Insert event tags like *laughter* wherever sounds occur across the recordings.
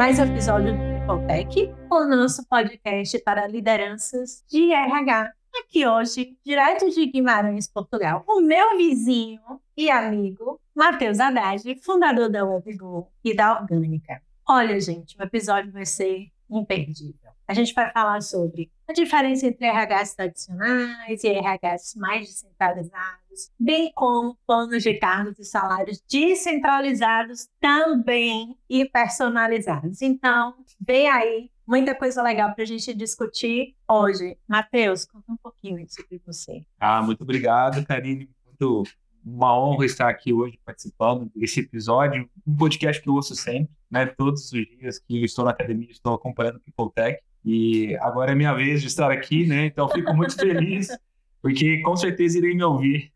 mais um episódio do Tripotec, o nosso podcast para lideranças de RH. Aqui hoje, direto de Guimarães, Portugal, o meu vizinho e amigo, Matheus Haddad, fundador da WebGo e da Orgânica. Olha, gente, o episódio vai ser imperdível. A gente vai falar sobre a diferença entre RHs tradicionais e RHs mais descentralizados, bem como planos de cargos e salários descentralizados também e personalizados. Então, vem aí muita coisa legal para a gente discutir hoje. Matheus, conta um pouquinho sobre você. Ah, muito obrigado, Karine. Muito uma honra estar aqui hoje participando desse episódio, um podcast que eu ouço sempre, né? Todos os dias que estou na academia, estou acompanhando o Peopletech. E agora é minha vez de estar aqui, né? Então fico muito feliz, *laughs* porque com certeza irei me ouvir,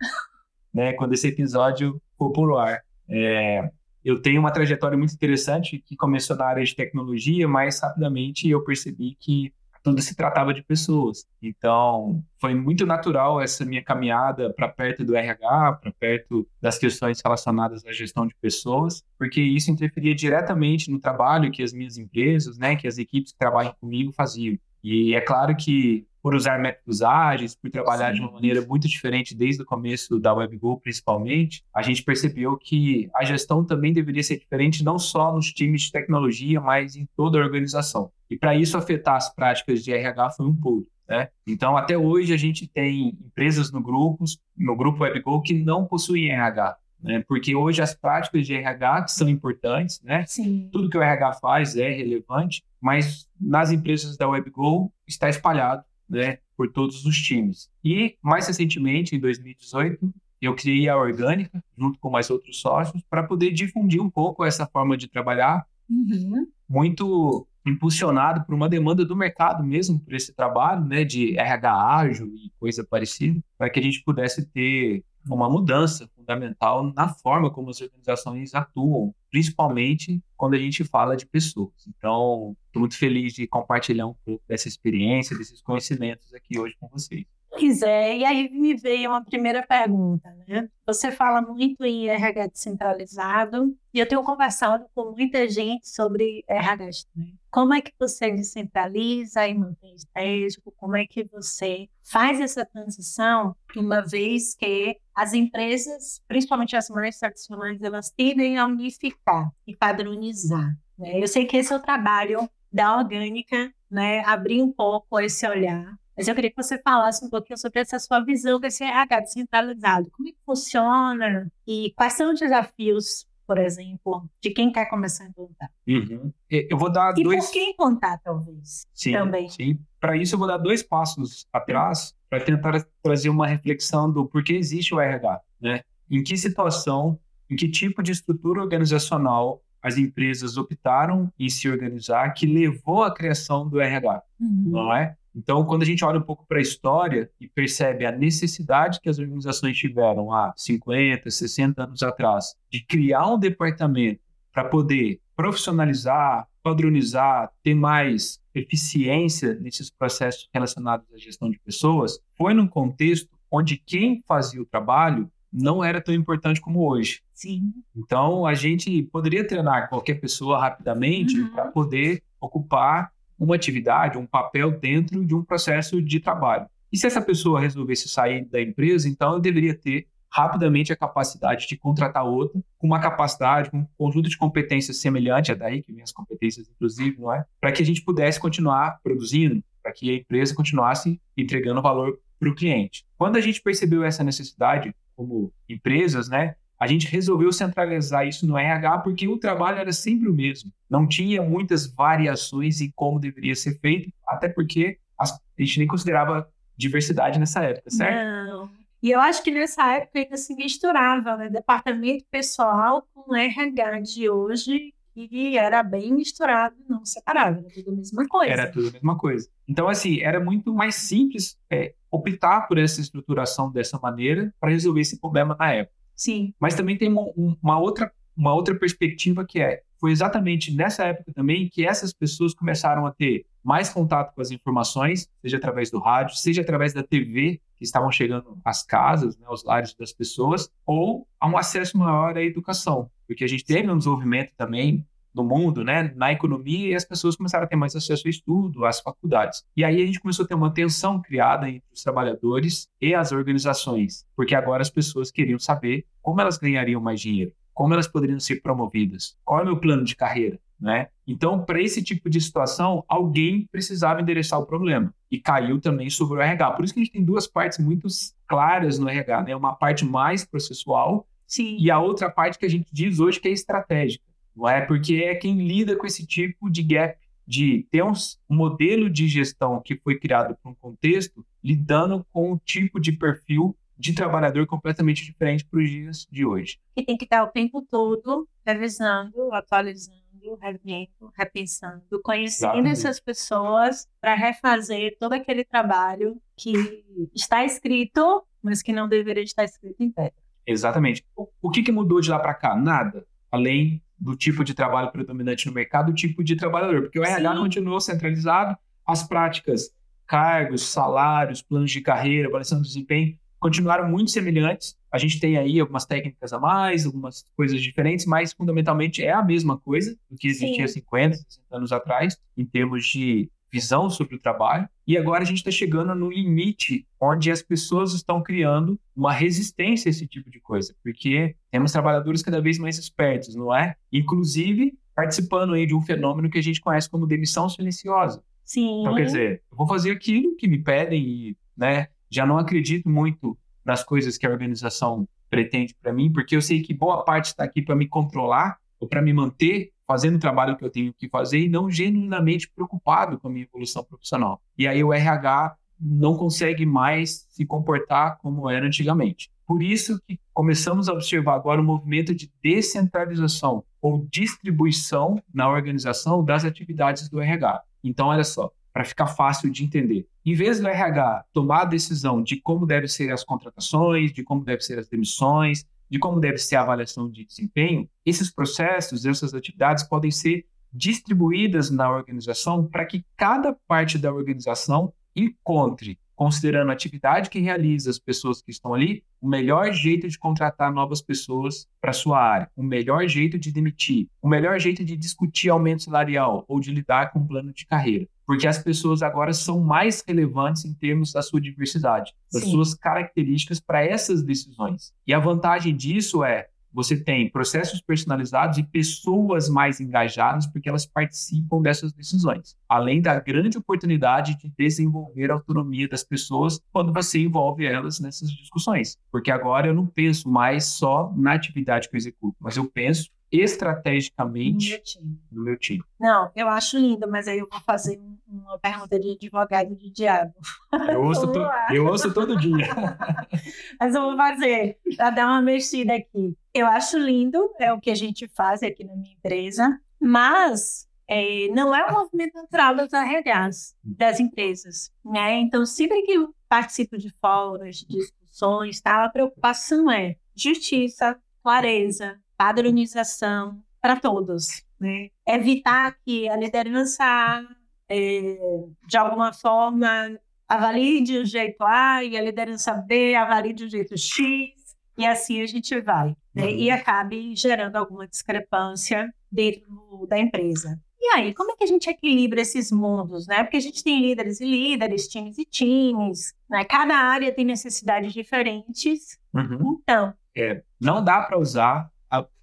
né? Quando esse episódio for por ar. É, eu tenho uma trajetória muito interessante que começou na área de tecnologia, mas rapidamente eu percebi que tudo se tratava de pessoas. Então, foi muito natural essa minha caminhada para perto do RH, para perto das questões relacionadas à gestão de pessoas, porque isso interferia diretamente no trabalho que as minhas empresas, né, que as equipes que trabalham comigo faziam. E é claro que por usar métodos ágeis, por trabalhar Sim. de uma maneira muito diferente desde o começo da WebGo, principalmente, a gente percebeu que a gestão também deveria ser diferente, não só nos times de tecnologia, mas em toda a organização. E para isso afetar as práticas de RH foi um pulo. Né? Então, até hoje, a gente tem empresas no, grupos, no grupo WebGo que não possuem RH. Né? Porque hoje as práticas de RH são importantes, né? Sim. Tudo que o RH faz é relevante, mas nas empresas da WebGo está espalhado né, por todos os times. E, mais recentemente, em 2018, eu criei a Orgânica, junto com mais outros sócios, para poder difundir um pouco essa forma de trabalhar, uhum. muito impulsionado por uma demanda do mercado mesmo, por esse trabalho né, de RH ágil e coisa parecida, para que a gente pudesse ter uma mudança fundamental na forma como as organizações atuam, principalmente quando a gente fala de pessoas. Então, estou muito feliz de compartilhar um pouco dessa experiência, desses conhecimentos aqui hoje com vocês. Pois é, e aí me veio uma primeira pergunta, né? Você fala muito em RH descentralizado e eu tenho conversado com muita gente sobre RH. Né? Como é que você descentraliza e mantém estratégico? Como é que você faz essa transição, uma vez que as empresas, principalmente as mais tradicionais, elas tendem a unificar e padronizar. Né? Eu sei que esse é o trabalho da orgânica, né? abrir um pouco esse olhar mas eu queria que você falasse um pouquinho sobre essa sua visão desse RH descentralizado. Como é que funciona e quais são os desafios, por exemplo, de quem quer começar a implantar? Uhum. Eu vou dar e dois... por que implantar, talvez, sim, também. Sim, para isso eu vou dar dois passos atrás para tentar trazer uma reflexão do porquê existe o RH, né? Em que situação, em que tipo de estrutura organizacional as empresas optaram em se organizar que levou à criação do RH, uhum. não é? Então, quando a gente olha um pouco para a história e percebe a necessidade que as organizações tiveram há 50, 60 anos atrás de criar um departamento para poder profissionalizar, padronizar, ter mais eficiência nesses processos relacionados à gestão de pessoas, foi num contexto onde quem fazia o trabalho não era tão importante como hoje. Sim. Então, a gente poderia treinar qualquer pessoa rapidamente Uhum. para poder ocupar uma atividade, um papel dentro de um processo de trabalho. E se essa pessoa resolvesse sair da empresa, então eu deveria ter rapidamente a capacidade de contratar outra com uma capacidade, com um conjunto de competências semelhante a daí que minhas competências inclusive, não é? Para que a gente pudesse continuar produzindo, para que a empresa continuasse entregando valor para o cliente. Quando a gente percebeu essa necessidade como empresas, né, a gente resolveu centralizar isso no RH porque o trabalho era sempre o mesmo. Não tinha muitas variações em como deveria ser feito, até porque a gente nem considerava diversidade nessa época, certo? Não. E eu acho que nessa época ainda se misturava, né? Departamento pessoal com RH de hoje, que era bem misturado, não separado, era tudo a mesma coisa. Era tudo a mesma coisa. Então, assim, era muito mais simples é, optar por essa estruturação dessa maneira para resolver esse problema na época. Sim. Mas também tem uma, outra, uma outra perspectiva que é, foi exatamente nessa época também que essas pessoas começaram a ter mais contato com as informações, seja através do rádio, seja através da TV, que estavam chegando às casas, né, aos lares das pessoas, ou a um acesso maior à educação, porque a gente teve um desenvolvimento também no mundo, né, na economia, e as pessoas começaram a ter mais acesso ao estudo, às faculdades. E aí a gente começou a ter uma tensão criada entre os trabalhadores e as organizações, porque agora as pessoas queriam saber como elas ganhariam mais dinheiro, como elas poderiam ser promovidas, qual é o meu plano de carreira, né? Então, para esse tipo de situação, alguém precisava endereçar o problema e caiu também sobre o RH. Por isso que a gente tem duas partes muito claras no RH, né? Uma parte mais processual Sim. e a outra parte que a gente diz hoje que é estratégica, não é? Porque é quem lida com esse tipo de gap, de ter um modelo de gestão que foi criado para um contexto, lidando com um tipo de perfil de trabalhador completamente diferente para os dias de hoje. Que tem que estar o tempo todo revisando, atualizando, revendo, repensando, conhecendo Exatamente. essas pessoas para refazer todo aquele trabalho que está escrito, mas que não deveria estar escrito em pedra. Exatamente. O, o que, que mudou de lá para cá? Nada. Além do tipo de trabalho predominante no mercado, o tipo de trabalhador. Porque o RH Sim. continuou centralizado, as práticas, cargos, salários, planos de carreira, avaliação do desempenho, continuaram muito semelhantes. A gente tem aí algumas técnicas a mais, algumas coisas diferentes, mas fundamentalmente é a mesma coisa do que existia Sim. 50, 60 anos atrás, em termos de visão sobre o trabalho. E agora a gente está chegando no limite onde as pessoas estão criando uma resistência a esse tipo de coisa, porque temos trabalhadores cada vez mais espertos, não é? Inclusive participando aí de um fenômeno que a gente conhece como demissão silenciosa. Sim. Então, quer dizer, eu vou fazer aquilo que me pedem e, né, já não acredito muito nas coisas que a organização pretende para mim, porque eu sei que boa parte está aqui para me controlar ou para me manter fazendo o trabalho que eu tenho que fazer e não genuinamente preocupado com a minha evolução profissional. E aí o RH não consegue mais se comportar como era antigamente. Por isso que começamos a observar agora um movimento de descentralização ou distribuição na organização das atividades do RH. Então, olha só, para ficar fácil de entender. Em vez do RH tomar a decisão de como devem ser as contratações, de como devem ser as demissões, de como deve ser a avaliação de desempenho, esses processos, essas atividades podem ser distribuídas na organização para que cada parte da organização encontre, considerando a atividade que realiza as pessoas que estão ali, o melhor jeito de contratar novas pessoas para sua área, o melhor jeito de demitir, o melhor jeito de discutir aumento salarial ou de lidar com um plano de carreira. Porque as pessoas agora são mais relevantes em termos da sua diversidade, das Sim. suas características para essas decisões. E a vantagem disso é você tem processos personalizados e pessoas mais engajadas porque elas participam dessas decisões. Além da grande oportunidade de desenvolver a autonomia das pessoas quando você envolve elas nessas discussões. Porque agora eu não penso mais só na atividade que eu executo, mas eu penso estrategicamente Minutinho. no meu time. Não, eu acho lindo, mas aí eu vou fazer um- uma pergunta de advogado de diabo. *laughs* Eu ouço, to- eu ouço todo dia. *laughs* Mas eu vou fazer, para dar uma mexida aqui. Eu acho lindo, é o que a gente faz aqui na minha empresa, mas é, não é um movimento natural das RHs, das empresas. Né? Então, sempre que eu participo de fóruns, de discussões, tá, a preocupação é justiça, clareza, padronização para todos. Né? Evitar que a liderança, é, de alguma forma, avalie de um jeito A e a liderança B avalie de um jeito X, e assim a gente vai, né? Uhum. E acabe gerando alguma discrepância dentro da empresa. E aí, como é que a gente equilibra esses mundos, né? Porque a gente tem líderes e líderes, times e times, né? Cada área tem necessidades diferentes. Uhum. Então, Não dá para usar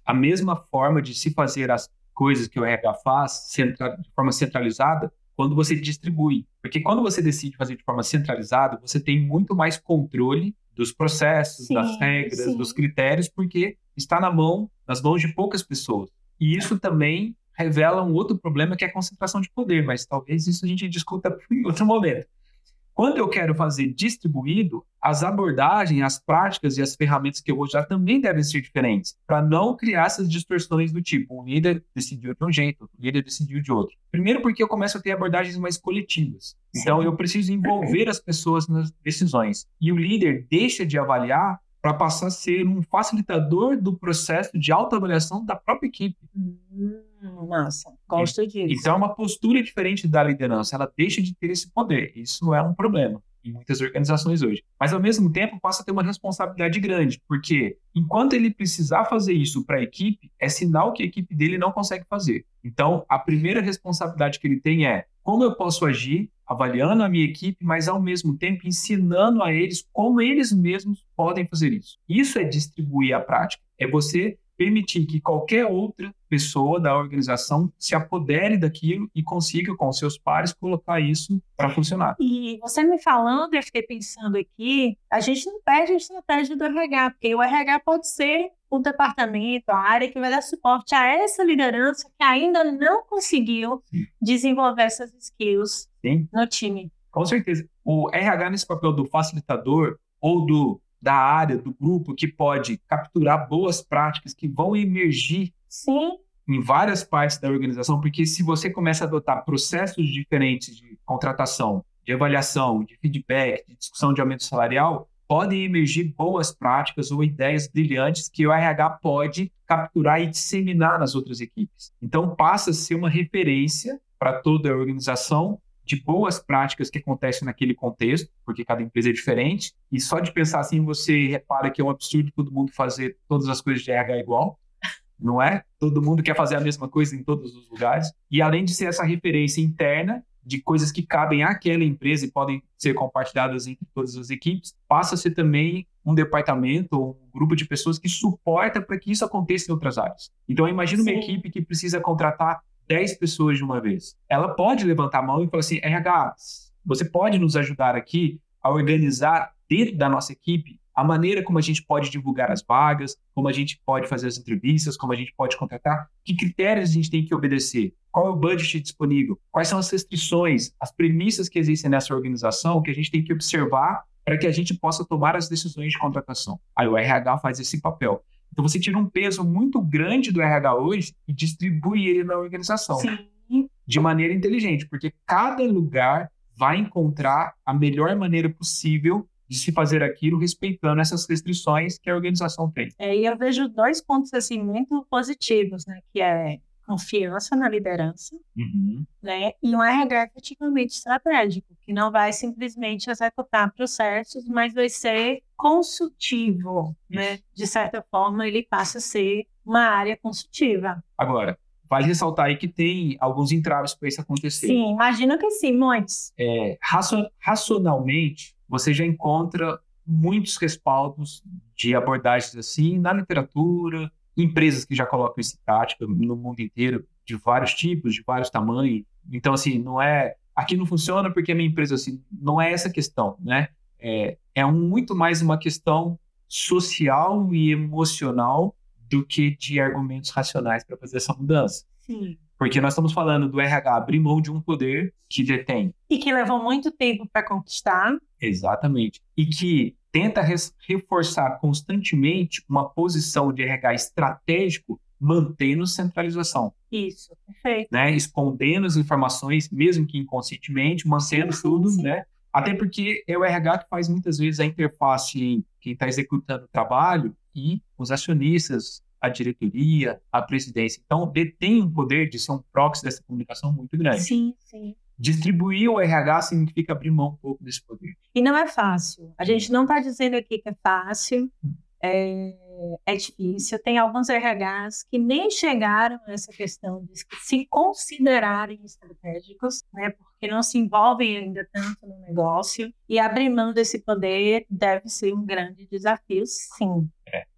a, mesma forma de se fazer as coisas que o RH faz de forma centralizada quando você distribui. Porque quando você decide fazer de forma centralizada, você tem muito mais controle dos processos, Sim, das regras, sim. dos critérios, porque está na mão, nas mãos de poucas pessoas. E isso também revela um outro problema que é a concentração de poder, mas talvez isso a gente discuta *laughs* em outro momento. Quando eu quero fazer distribuído, as abordagens, as práticas e as ferramentas que eu vou usar também devem ser diferentes, para não criar essas distorções do tipo, um líder decidiu de um jeito, outro líder decidiu de outro. Primeiro porque eu começo a ter abordagens mais coletivas. Então eu preciso envolver as pessoas nas decisões. E o líder deixa de avaliar para passar a ser um facilitador do processo de autoavaliação da própria equipe. hum, massa, gosto disso. Então é uma postura diferente da liderança, ela deixa de ter esse poder. Isso é um problema. em muitas organizações hoje. Mas, ao mesmo tempo, passa a ter uma responsabilidade grande, porque enquanto ele precisar fazer isso para a equipe, é sinal que a equipe dele não consegue fazer. Então, a primeira responsabilidade que ele tem é como eu posso agir, avaliando a minha equipe, mas ao mesmo tempo ensinando a eles como eles mesmos podem fazer isso. Isso é distribuir a prática, é você permitir que qualquer outra pessoa da organização se apodere daquilo e consiga, com seus pares, colocar isso para funcionar. E você me falando, eu fiquei pensando aqui, a gente não perde a estratégia do RH, porque o RH pode ser o departamento, a área que vai dar suporte a essa liderança que ainda não conseguiu Sim. desenvolver essas skills Sim. no time. Com certeza. O RH nesse papel do facilitador ou do da área, do grupo, que pode capturar boas práticas que vão emergir Sim. em várias partes da organização, porque se você começa a adotar processos diferentes de contratação, de avaliação, de feedback, de discussão de aumento salarial, podem emergir boas práticas ou ideias brilhantes que o RH pode capturar e disseminar nas outras equipes. Então, passa a ser uma referência para toda a organização de boas práticas que acontecem naquele contexto, porque cada empresa é diferente, e só de pensar assim você repara que é um absurdo todo mundo fazer todas as coisas de RH igual, não é? Todo mundo quer fazer a mesma coisa em todos os lugares, e além de ser essa referência interna de coisas que cabem àquela empresa e podem ser compartilhadas entre todas as equipes, passa a ser também um departamento ou um grupo de pessoas que suporta para que isso aconteça em outras áreas. Então, imagina uma equipe que precisa contratar 10 pessoas de uma vez. Ela pode levantar a mão e falar assim: RH, você pode nos ajudar aqui a organizar dentro da nossa equipe a maneira como a gente pode divulgar as vagas, como a gente pode fazer as entrevistas, como a gente pode contratar, que critérios a gente tem que obedecer, qual é o budget disponível, quais são as restrições, as premissas que existem nessa organização que a gente tem que observar para que a gente possa tomar as decisões de contratação. Aí o RH faz esse papel. Então você tira um peso muito grande do RH hoje e distribui ele na organização. Sim. De maneira inteligente, porque cada lugar vai encontrar a melhor maneira possível de se fazer aquilo respeitando essas restrições que a organização tem. É, e eu vejo dois pontos assim muito positivos, né, que é confiança na liderança, uhum. né, e um RH efetivamente estratégico, que não vai simplesmente executar processos, mas vai ser consultivo, né? De certa forma, ele passa a ser uma área consultiva. Agora, vale ressaltar aí que tem alguns entraves para isso acontecer. Sim, imagino que sim, muitos. É, racionalmente, você já encontra muitos respaldos de abordagens assim na literatura, empresas que já colocam isso em prática no mundo inteiro, de vários tipos, de vários tamanhos. Então, assim, não é. Aqui não funciona porque a minha empresa, assim, não é essa questão, né? É, é um, muito mais uma questão social e emocional do que de argumentos racionais para fazer essa mudança. Sim. Porque nós estamos falando do RH abrir mão de um poder que detém. E que levou muito tempo para conquistar. Exatamente. E que tenta reforçar constantemente uma posição de RH estratégico, mantendo centralização. Isso, perfeito. Né? Escondendo as informações, mesmo que inconscientemente, mantendo sim, tudo, sim. né? Até porque é o RH que faz muitas vezes a interface em quem está executando o trabalho e os acionistas, a diretoria, a presidência. Então, detém um poder de ser um proxy dessa comunicação muito grande. Sim, sim. Distribuir o RH significa abrir mão um pouco desse poder. E não é fácil. A gente não está dizendo aqui que é fácil, é, é, difícil. Tem alguns RHs que nem chegaram a essa questão de se considerarem estratégicos, né, porque não se envolvem ainda tanto no negócio. E abrir mão desse poder deve ser um grande desafio, sim.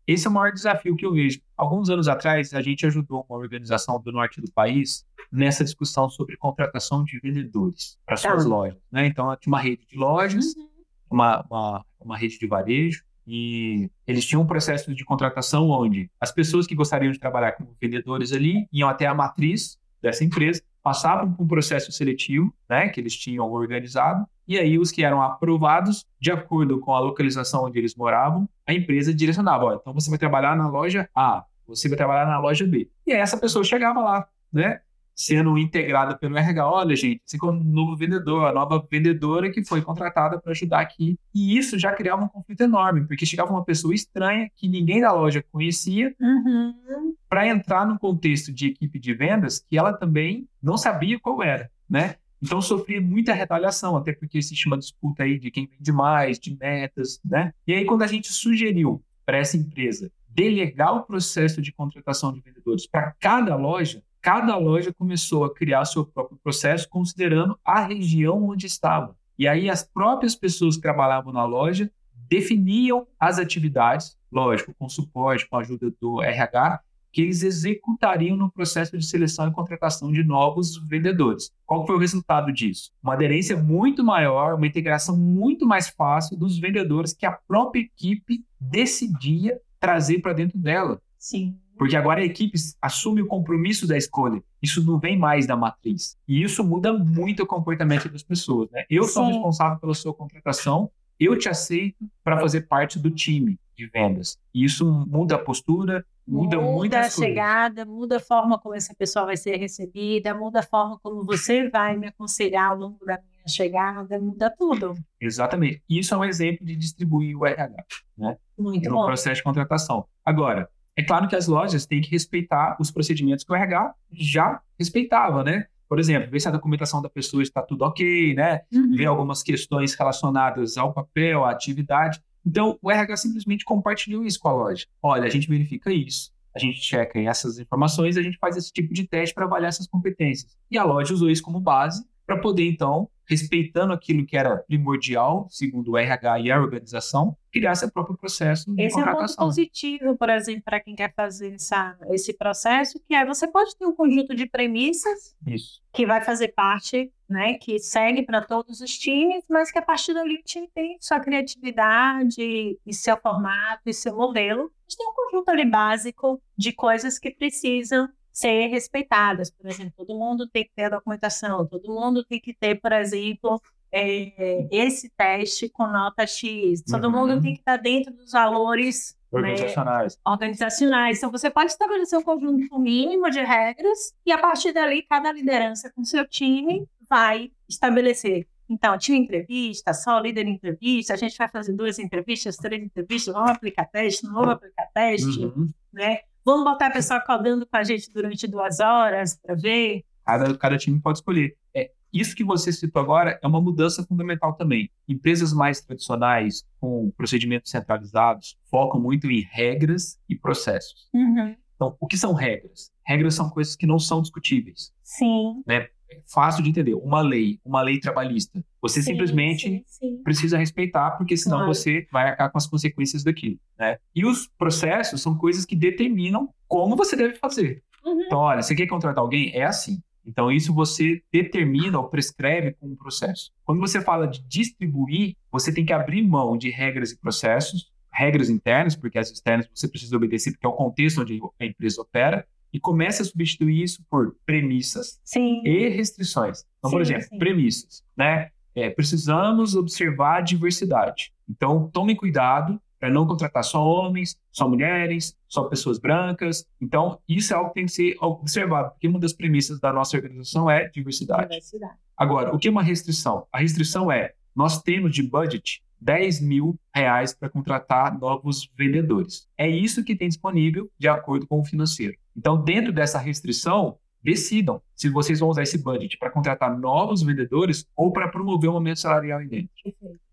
Esse é o maior desafio que eu vejo. Alguns anos atrás, a gente ajudou uma organização do norte do país nessa discussão sobre contratação de vendedores para suas tá. lojas. Né? Então, tinha uma rede de lojas, uhum. uma, uma, uma rede de varejo, e eles tinham um processo de contratação onde as pessoas que gostariam de trabalhar como vendedores ali iam até a matriz dessa empresa, passavam por um processo seletivo, né, que eles tinham organizado, e aí os que eram aprovados, de acordo com a localização onde eles moravam, a empresa direcionava, ó, então você vai trabalhar na loja A, você vai trabalhar na loja B. E aí essa pessoa chegava lá, né, sendo integrada pelo RH. Olha, gente, esse é o novo vendedor, a nova vendedora que foi contratada para ajudar aqui. E isso já criava um conflito enorme, porque chegava uma pessoa estranha que ninguém da loja conhecia uhum. para entrar no contexto de equipe de vendas que ela também não sabia qual era, né? Então sofria muita retaliação, até porque existe uma disputa aí de quem vende mais, de metas, né? E aí quando a gente sugeriu para essa empresa delegar o processo de contratação de vendedores para cada loja, cada loja começou a criar seu próprio processo considerando a região onde estava. E aí as próprias pessoas que trabalhavam na loja definiam as atividades, lógico, com suporte, com ajuda do RH, que eles executariam no processo de seleção e contratação de novos vendedores. Qual foi o resultado disso? Uma aderência muito maior, uma integração muito mais fácil dos vendedores que a própria equipe decidia trazer para dentro dela. Sim. Porque agora a equipe assume o compromisso da escolha. Isso não vem mais da matriz. E isso muda muito o comportamento das pessoas. Né? Eu Sim. sou responsável pela sua contratação, eu te aceito para fazer parte do time de vendas. E isso muda a postura, muda, muda a chegada, muda a forma como essa pessoa vai ser recebida, muda a forma como você vai me aconselhar ao longo da minha chegada, muda tudo. Exatamente. Isso é um exemplo de distribuir o RH, né? Muito no bom. processo de contratação. Agora, é claro que as lojas têm que respeitar os procedimentos que o RH já respeitava, né? Por exemplo, ver se a documentação da pessoa está tudo ok, né? Uhum. Ver algumas questões relacionadas ao papel, à atividade. Então, o RH simplesmente compartilhou isso com a loja. Olha, a gente verifica isso, a gente checa essas informações, a gente faz esse tipo de teste para avaliar essas competências. E a loja usou isso como base para poder, então, respeitando aquilo que era primordial, segundo o RH e a organização, criar seu próprio processo de esse contratação. Esse é um ponto positivo, por exemplo, para quem quer fazer essa, esse processo, que é você pode ter um conjunto de premissas Isso. que vai fazer parte, né, que segue para todos os times, mas que a partir dali o time tem sua criatividade e seu formato e seu modelo. A gente tem um conjunto ali básico de coisas que precisam ser respeitadas. Por exemplo, todo mundo tem que ter a documentação, todo mundo tem que ter, por exemplo, é, esse teste com nota X, todo uhum. mundo tem que estar dentro dos valores né, organizacionais. Né, organizacionais. Então, você pode estabelecer um conjunto mínimo de regras e, a partir dali, cada liderança com seu time vai estabelecer então, tinha entrevista, só líder entrevista, a gente vai fazer duas entrevistas, três entrevistas, vamos aplicar teste, não vamos aplicar teste, uhum. né? Vamos botar a pessoa codando com a gente durante duas horas para ver. Cada, cada time pode escolher. É, isso que você citou agora é uma mudança fundamental também. Empresas mais tradicionais, com procedimentos centralizados, focam muito em regras e processos. Uhum. Então, o que são regras? Regras são coisas que não são discutíveis. Sim. Né? É fácil de entender. Uma lei, uma lei trabalhista, você sim, simplesmente sim, sim. precisa respeitar, porque senão claro. você vai arcar com as consequências daquilo. Né? E os processos são coisas que determinam como você deve fazer. Uhum. Então, olha, você quer contratar alguém? É assim. Então, isso você determina ou prescreve com um processo. Quando você fala de distribuir, você tem que abrir mão de regras e processos, regras internas, porque as externas você precisa obedecer, porque é o contexto onde a empresa opera, e comece a substituir isso por premissas sim. e restrições. Então, sim, por exemplo, sim. premissas, né? É, precisamos observar a diversidade. Então, tomem cuidado para não contratar só homens, só mulheres, só pessoas brancas. Então, isso é algo que tem que ser observado, porque uma das premissas da nossa organização é diversidade. diversidade. Agora, o que é uma restrição? A restrição é, nós temos de budget 10 mil reais para contratar novos vendedores. É isso que tem disponível de acordo com o financeiro. Então, dentro dessa restrição, decidam se vocês vão usar esse budget para contratar novos vendedores ou para promover um aumento salarial aí dentro.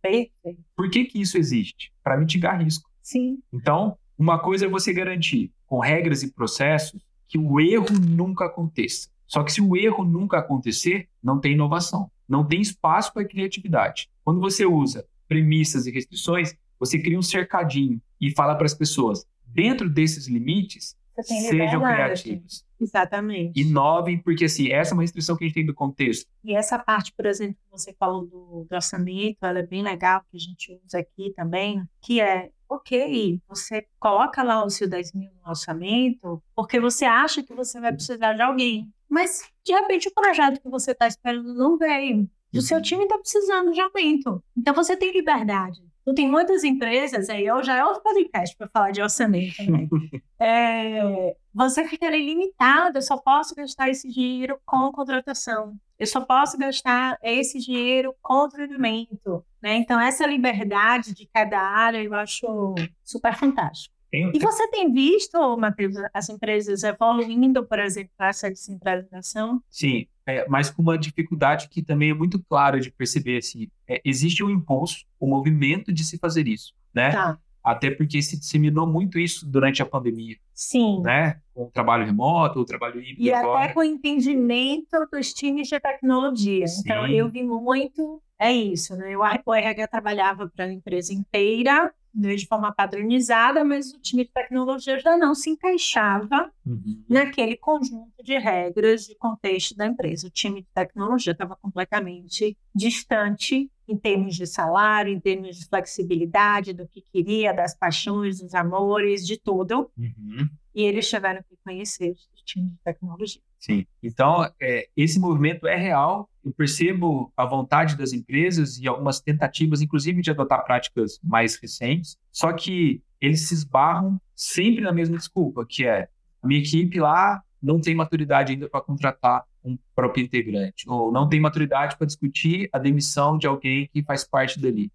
Perfeito. Por que, que isso existe? Para mitigar risco. Sim. Então, uma coisa é você garantir, com regras e processos, que o erro nunca aconteça. Só que se o erro nunca acontecer, não tem inovação, não tem espaço para criatividade. Quando você usa premissas e restrições, você cria um cercadinho e fala para as pessoas, dentro desses limites, sejam criativos. Exatamente. Inovem, porque assim, essa é uma restrição que a gente tem do contexto. E essa parte, por exemplo, que você falou do, do orçamento, ela é bem legal, que a gente usa aqui também, que é, ok, você coloca lá o seu 10 mil no orçamento, porque você acha que você vai precisar de alguém. Mas, de repente, o projeto que você está esperando não veio. E o seu uhum. time está precisando de aumento. Então, você tem liberdade. Então, tem muitas empresas, aí eu já é outro podcast para falar de orçamento também. *laughs* é, você fica limitado, eu só posso gastar esse dinheiro com contratação. Eu só posso gastar esse dinheiro com treinamento. Né? Então, essa liberdade de cada área eu acho super fantástico. Tem, e você tem visto, Matheus, as empresas evoluindo, por exemplo, para essa descentralização? Sim, é, mas com uma dificuldade que também é muito clara de perceber. Assim, é, existe um impulso, o um movimento de se fazer isso, né? Tá. Até porque se disseminou muito isso durante a pandemia. Sim. Né? Com o trabalho remoto, o trabalho híbrido. E agora. até com o entendimento dos times de tecnologia. Sim. Então, eu vi muito. É isso, né? O RH trabalhava para a empresa inteira, de forma padronizada, mas o time de tecnologia já não se encaixava uhum. naquele conjunto de regras de contexto da empresa. O time de tecnologia estava completamente distante em termos de salário, em termos de flexibilidade, do que queria, das paixões, dos amores, de tudo. Uhum. E eles tiveram que conhecer o time de tecnologia. Sim. Então, é, esse movimento é real. Eu percebo a vontade das empresas e algumas tentativas, inclusive, de adotar práticas mais recentes. Só que eles se esbarram sempre na mesma desculpa, que é a minha equipe lá não tem maturidade ainda para contratar um próprio integrante, ou não tem maturidade para discutir a demissão de alguém que faz parte dali.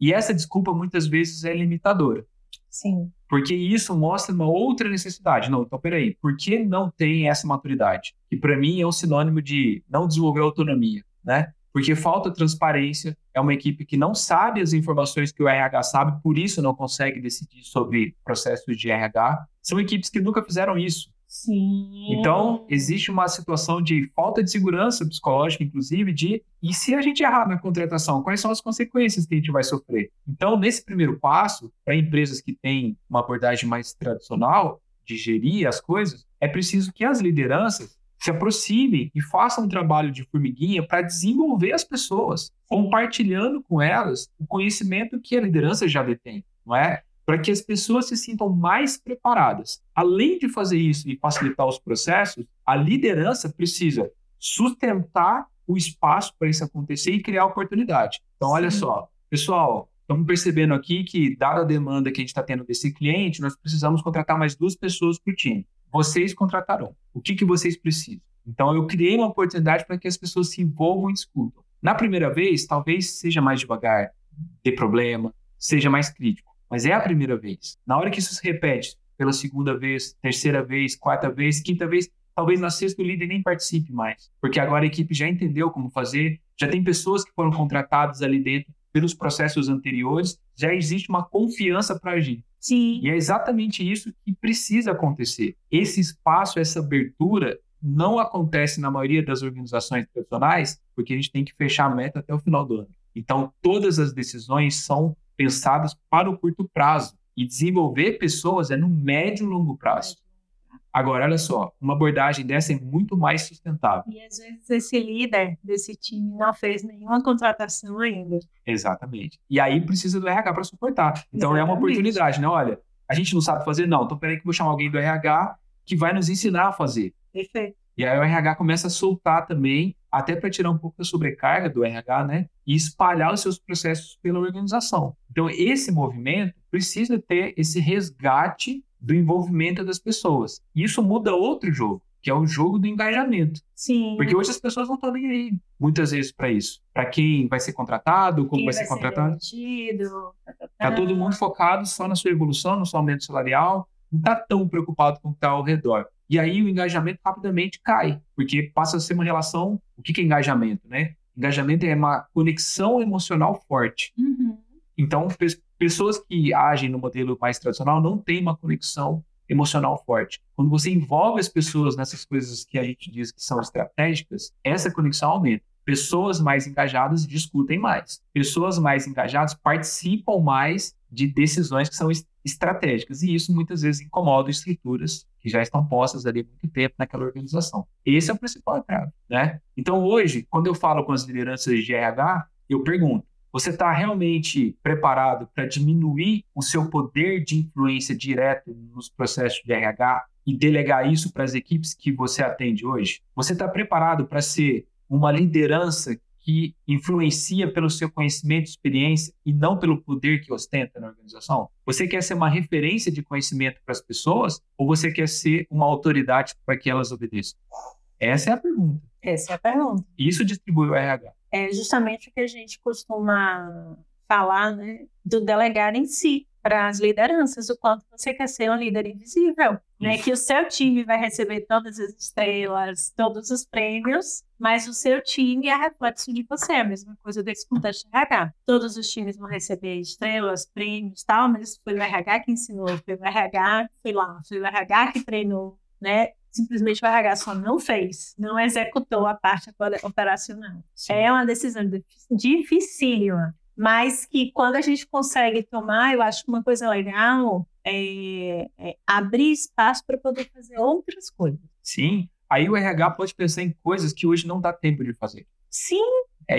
E essa desculpa muitas vezes é limitadora. Sim. Porque isso mostra uma outra necessidade. Não, então peraí, por que não tem essa maturidade? Que para mim é um sinônimo de não desenvolver autonomia, né? Porque falta transparência, é uma equipe que não sabe as informações que o RH sabe, por isso não consegue decidir sobre processos de RH. São equipes que nunca fizeram isso. Sim. Então, existe uma situação de falta de segurança psicológica, inclusive, de e se a gente errar na contratação, quais são as consequências que a gente vai sofrer? Então, nesse primeiro passo, para empresas que têm uma abordagem mais tradicional de gerir as coisas, é preciso que as lideranças se aproximem e façam um trabalho de formiguinha para desenvolver as pessoas, compartilhando com elas o conhecimento que a liderança já detém, não é? Para que as pessoas se sintam mais preparadas. Além de fazer isso e facilitar os processos, a liderança precisa sustentar o espaço para isso acontecer e criar oportunidade. Então, olha Sim. só, pessoal, estamos percebendo aqui que, dada a demanda que a gente está tendo desse cliente, nós precisamos contratar mais duas pessoas para o time. Vocês contratarão. O que, que vocês precisam? Então, eu criei uma oportunidade para que as pessoas se envolvam e discutam. Na primeira vez, talvez seja mais devagar, dê problema, seja mais crítico. Mas é a primeira vez. Na hora que isso se repete pela segunda vez, terceira vez, quarta vez, quinta vez, talvez na sexta o líder nem participe mais, porque agora a equipe já entendeu como fazer, já tem pessoas que foram contratadas ali dentro pelos processos anteriores, já existe uma confiança para agir. Sim. E é exatamente isso que precisa acontecer. Esse espaço, essa abertura não acontece na maioria das organizações tradicionais, porque a gente tem que fechar a meta até o final do ano. Então, todas as decisões são pensadas para o curto prazo. E desenvolver pessoas é no médio e longo prazo. Agora, olha só, uma abordagem dessa é muito mais sustentável. E às vezes esse líder desse time não fez nenhuma contratação ainda. Exatamente. E aí precisa do RH para suportar. Então Exatamente. é uma oportunidade, né? Olha, a gente não sabe fazer? Não. Então peraí que eu vou chamar alguém do RH que vai nos ensinar a fazer. Perfeito. E aí o RH começa a soltar também, até para tirar um pouco da sobrecarga do RH, né? E espalhar os seus processos pela organização. Então, esse movimento precisa ter esse resgate do envolvimento das pessoas. E isso muda outro jogo, que é o jogo do engajamento. Sim. Porque hoje as pessoas não estão nem aí, muitas vezes, para isso. Para quem vai ser contratado, como quem vai, ser vai contratado. Ser tá todo mundo focado só na sua evolução, no seu aumento salarial, não está tão preocupado com o que está ao redor. E aí o engajamento rapidamente cai, porque passa a ser uma relação. O que é engajamento, né? Engajamento é uma conexão emocional forte. Uhum. Então, pe pessoas que agem no modelo mais tradicional não têm uma conexão emocional forte. Quando você envolve as pessoas nessas coisas que a gente diz que são estratégicas, essa conexão aumenta. Pessoas mais engajadas discutem mais. Pessoas mais engajadas participam mais de decisões que são estratégicas. E isso muitas vezes incomoda estruturas que já estão postas ali há muito tempo naquela organização. Esse é o principal entrave, né? Então hoje, quando eu falo com as lideranças de RH, eu pergunto: você está realmente preparado para diminuir o seu poder de influência direto nos processos de RH e delegar isso para as equipes que você atende hoje? Você está preparado para ser uma liderança que influencia pelo seu conhecimento e experiência e não pelo poder que ostenta na organização? Você quer ser uma referência de conhecimento para as pessoas ou você quer ser uma autoridade para que elas obedeçam? Essa é a pergunta. Essa é a pergunta. Isso distribui o RH. É justamente o que a gente costuma falar, né, do delegar em si. para as lideranças, o quanto você quer ser um líder invisível, né? Que o seu time vai receber todas as estrelas, todos os prêmios, mas o seu time é reflexo de você, a mesma coisa desse contexto de RH. Todos os times vão receber estrelas, prêmios, tal, mas foi o RH que ensinou, foi o RH que foi lá, foi o RH que treinou, né? Simplesmente o RH só não fez, não executou a parte operacional. Sim. É uma decisão dificílima mas que quando a gente consegue tomar, eu acho que uma coisa legal é, é abrir espaço para poder fazer outras coisas. Sim, aí o RH pode pensar em coisas que hoje não dá tempo de fazer. Sim. É,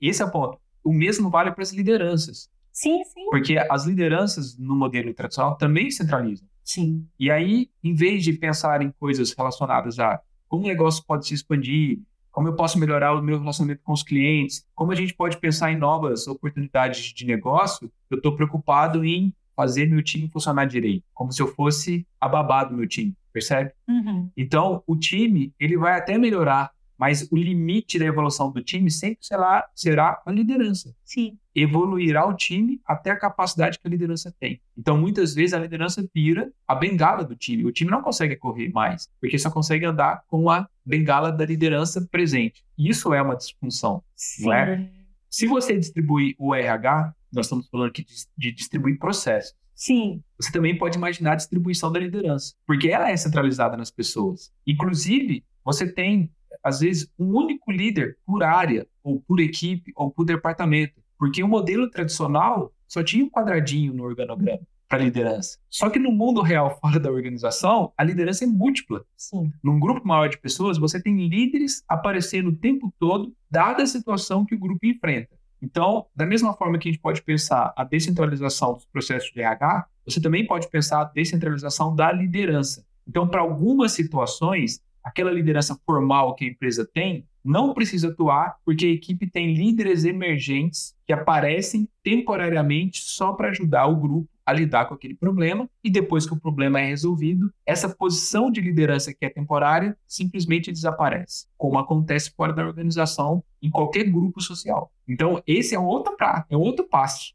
esse é o ponto. O mesmo vale para as lideranças. Sim, sim. Porque as lideranças no modelo tradicional também centralizam. Sim. E aí, em vez de pensar em coisas relacionadas a como o negócio pode se expandir, como eu posso melhorar o meu relacionamento com os clientes, como a gente pode pensar em novas oportunidades de negócio, eu estou preocupado em fazer meu time funcionar direito, como se eu fosse a babá do meu time, percebe? Uhum. Então, o time, ele vai até melhorar mas o limite da evolução do time sempre será, será a liderança. Sim. Evoluirá o time até a capacidade que a liderança tem. Então, muitas vezes, a liderança vira a bengala do time. O time não consegue correr mais, porque só consegue andar com a bengala da liderança presente. Isso é uma disfunção, Sim. não é? Se você distribui o RH, nós estamos falando aqui de, de distribuir processos. Sim. Você também pode imaginar a distribuição da liderança, porque ela é centralizada nas pessoas. Inclusive, você tem às vezes, um único líder por área, ou por equipe, ou por departamento. Porque o modelo tradicional só tinha um quadradinho no organograma para liderança. Só que no mundo real, *laughs* fora da organização, a liderança é múltipla. Sim. Num grupo maior de pessoas, você tem líderes aparecendo o tempo todo, dada a situação que o grupo enfrenta. Então, da mesma forma que a gente pode pensar a descentralização dos processos de RH, você também pode pensar a descentralização da liderança. Então, para algumas situações, aquela liderança formal que a empresa tem não precisa atuar porque a equipe tem líderes emergentes que aparecem temporariamente só para ajudar o grupo a lidar com aquele problema e depois que o problema é resolvido, essa posição de liderança que é temporária simplesmente desaparece, como acontece fora da organização em qualquer grupo social. Então, esse é outro prato, é outro passo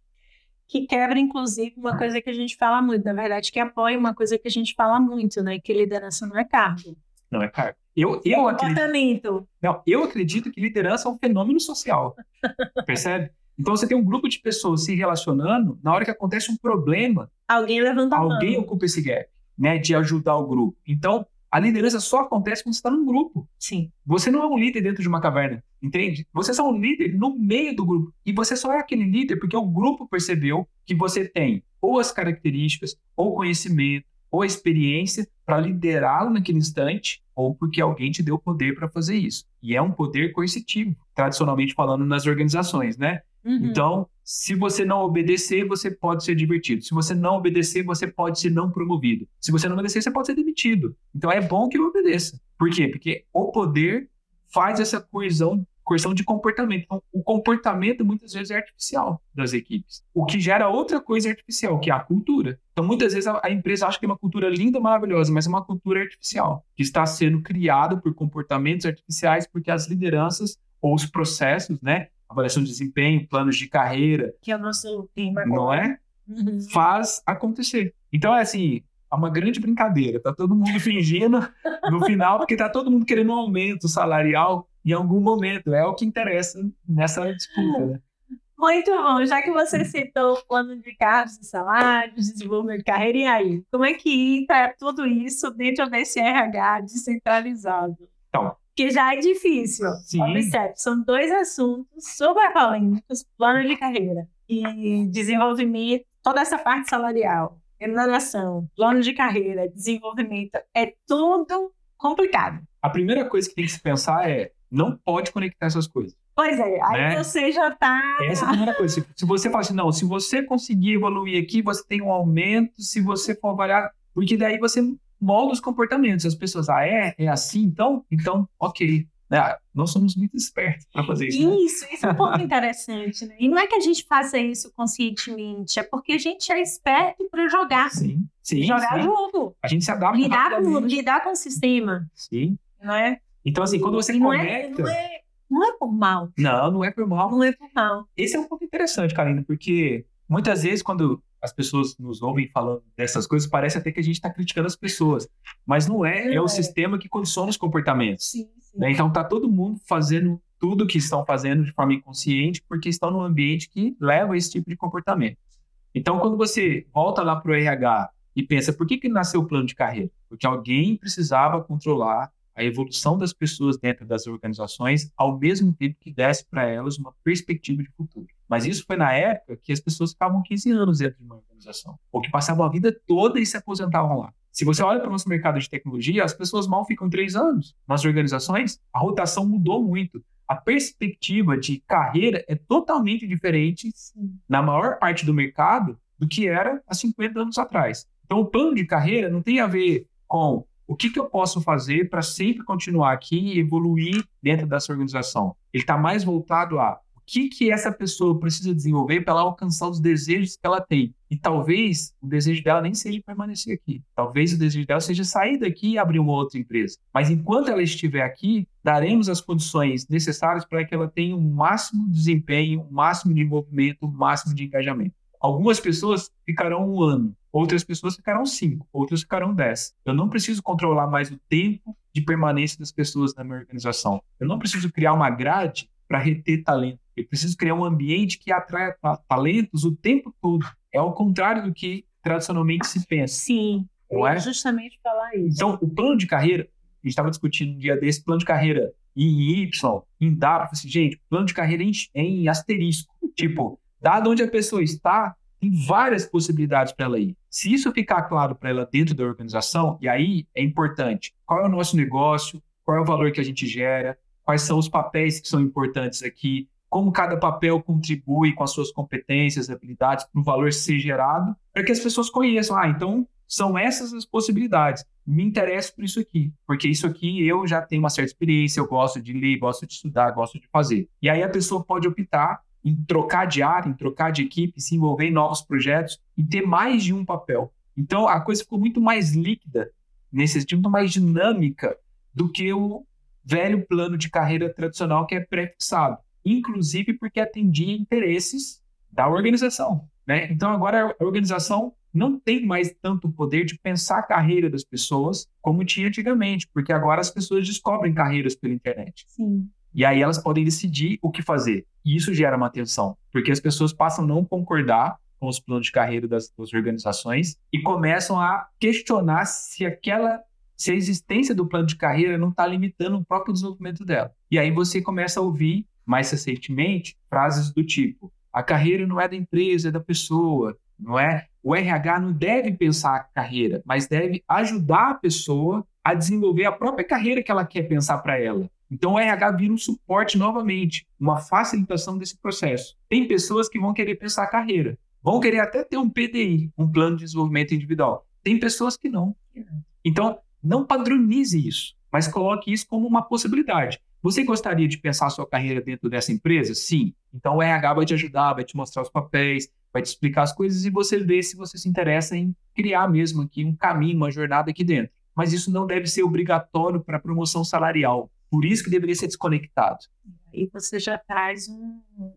que quebra, inclusive, uma coisa que a gente fala muito, na verdade, que apoia uma coisa que a gente fala muito, né? Que liderança não é cargo. Não é cargo. Eu, eu acredito. Não, eu acredito que liderança é um fenômeno social. *laughs* percebe? Então você tem um grupo de pessoas se relacionando, na hora que acontece um problema, alguém levanta a mão. Alguém ocupa esse gap, né, de ajudar o grupo. Então, a liderança só acontece quando você está num grupo. Sim. Você não é um líder dentro de uma caverna, entende? Você é só um líder no meio do grupo. E você só é aquele líder porque o grupo percebeu que você tem ou as características, ou conhecimento, ou a experiência para liderá-lo naquele instante, ou porque alguém te deu poder para fazer isso. E é um poder coercitivo, tradicionalmente falando nas organizações, né? Uhum. Então, se você não obedecer, você pode ser divertido. Se você não obedecer, você pode ser não promovido. Se você não obedecer, você pode ser demitido. Então é bom que eu obedeça. Por quê? Porque o poder faz essa coesão coerção de comportamento. Então, o comportamento muitas vezes é artificial das equipes, o que gera outra coisa artificial, que é a cultura. Então, muitas vezes a, a empresa acha que é uma cultura linda, maravilhosa, mas é uma cultura artificial, que está sendo criada por comportamentos artificiais, porque as lideranças ou os processos, né, avaliação de desempenho, planos de carreira, que é o nosso tema não é? Uhum. Faz acontecer. Então, é assim, é uma grande brincadeira. Tá todo mundo *laughs* fingindo no final, porque tá todo mundo querendo um aumento salarial em algum momento. É o que interessa nessa disputa, né? Muito bom. Já que você citou o plano de cargos e salários, desenvolvimento de carreira, e aí? Como é que entra tudo isso dentro desse RH descentralizado? Então, que já é difícil. Sim. Observe, são dois assuntos super polêmicos, plano de carreira e desenvolvimento, toda essa parte salarial, remuneração, plano de carreira, desenvolvimento, é tudo complicado. A primeira coisa que tem que se pensar é não pode conectar essas coisas. Pois é, aí né? você já está. Essa é a primeira coisa. Se, se, você fala assim, não, se você conseguir evoluir aqui, você tem um aumento, se você for avaliar. Porque daí você molda os comportamentos. As pessoas, ah, é? É assim então? Então, ok. É, nós somos muito espertos para fazer isso. Né? Isso, isso é um ponto interessante, né? E não é que a gente faça isso conscientemente, é porque a gente é esperto para jogar. Sim, sim. Jogar sim. jogo. A gente se adapta. Lidar com, lidar com o sistema. Sim. Não é? Então, assim, quando você não é, conecta. É, não, é, não é por mal. Não, não é por mal. Não é por mal. Esse é um ponto interessante, Karina, porque muitas vezes, quando as pessoas nos ouvem falando dessas coisas, parece até que a gente está criticando as pessoas. Mas não é, é o sistema que condiciona os comportamentos. Sim, sim. Né? Então tá todo mundo fazendo tudo que estão fazendo de forma inconsciente porque estão num ambiente que leva a esse tipo de comportamento. Então, quando você volta lá para o RH e pensa, por que, que nasceu o plano de carreira? Porque alguém precisava controlar a evolução das pessoas dentro das organizações, ao mesmo tempo que desse para elas uma perspectiva de futuro. Mas isso foi na época que as pessoas ficavam 15 anos dentro de uma organização, ou que passavam a vida toda e se aposentavam lá. Se você olha para o nosso mercado de tecnologia, as pessoas mal ficam três anos. Nas organizações, a rotação mudou muito. A perspectiva de carreira é totalmente diferente Sim. na maior parte do mercado do que era há 50 anos atrás. Então, o plano de carreira não tem a ver com o que, que eu posso fazer para sempre continuar aqui e evoluir dentro dessa organização. Ele está mais voltado a o que, que essa pessoa precisa desenvolver para ela alcançar os desejos que ela tem. E talvez o desejo dela nem seja permanecer aqui. Talvez o desejo dela seja sair daqui e abrir uma outra empresa. Mas enquanto ela estiver aqui, daremos as condições necessárias para que ela tenha o um máximo desempenho, o um máximo de envolvimento, o um máximo de engajamento. Algumas pessoas ficarão um ano, outras pessoas ficarão cinco, outras ficarão dez. Eu não preciso controlar mais o tempo de permanência das pessoas na minha organização. Eu não preciso criar uma grade para reter talento. Eu preciso criar um ambiente que atrai talentos o tempo todo. É ao contrário do que tradicionalmente se pensa. Sim, não é? justamente falar isso. Então, o plano de carreira, a gente estava discutindo um dia desse, plano de carreira em Y, em W, assim, gente, plano de carreira em, em asterisco. *laughs* tipo, Dado onde a pessoa está, tem várias possibilidades para ela ir. Se isso ficar claro para ela dentro da organização, e aí é importante, qual é o nosso negócio, qual é o valor que a gente gera, quais são os papéis que são importantes aqui, como cada papel contribui com as suas competências, habilidades para o valor ser gerado, para que as pessoas conheçam, ah, então são essas as possibilidades. Me interesso por isso aqui, porque isso aqui eu já tenho uma certa experiência, eu gosto de ler, gosto de estudar, gosto de fazer. E aí a pessoa pode optar em trocar de área, em trocar de equipe, se envolver em novos projetos e ter mais de um papel. Então a coisa ficou muito mais líquida, nesse sentido, muito mais dinâmica do que o velho plano de carreira tradicional que é pré-fixado, inclusive porque atendia interesses da organização. Né? Então agora a organização não tem mais tanto poder de pensar a carreira das pessoas como tinha antigamente, porque agora as pessoas descobrem carreiras pela internet. Sim. E aí elas podem decidir o que fazer. E isso gera uma tensão, porque as pessoas passam a não concordar com os planos de carreira das, das organizações e começam a questionar se aquela se a existência do plano de carreira não está limitando o próprio desenvolvimento dela. E aí você começa a ouvir, mais recentemente, frases do tipo: a carreira não é da empresa, é da pessoa, não é? O RH não deve pensar a carreira, mas deve ajudar a pessoa a desenvolver a própria carreira que ela quer pensar para ela. Então o RH vira um suporte novamente, uma facilitação desse processo. Tem pessoas que vão querer pensar a carreira, vão querer até ter um PDI, um plano de desenvolvimento individual. Tem pessoas que não. Então, não padronize isso, mas coloque isso como uma possibilidade. Você gostaria de pensar a sua carreira dentro dessa empresa? Sim. Então o RH vai te ajudar, vai te mostrar os papéis, vai te explicar as coisas e você vê se você se interessa em criar mesmo aqui um caminho, uma jornada aqui dentro. Mas isso não deve ser obrigatório para promoção salarial. Por isso que deveria ser desconectado. E você já traz um, um,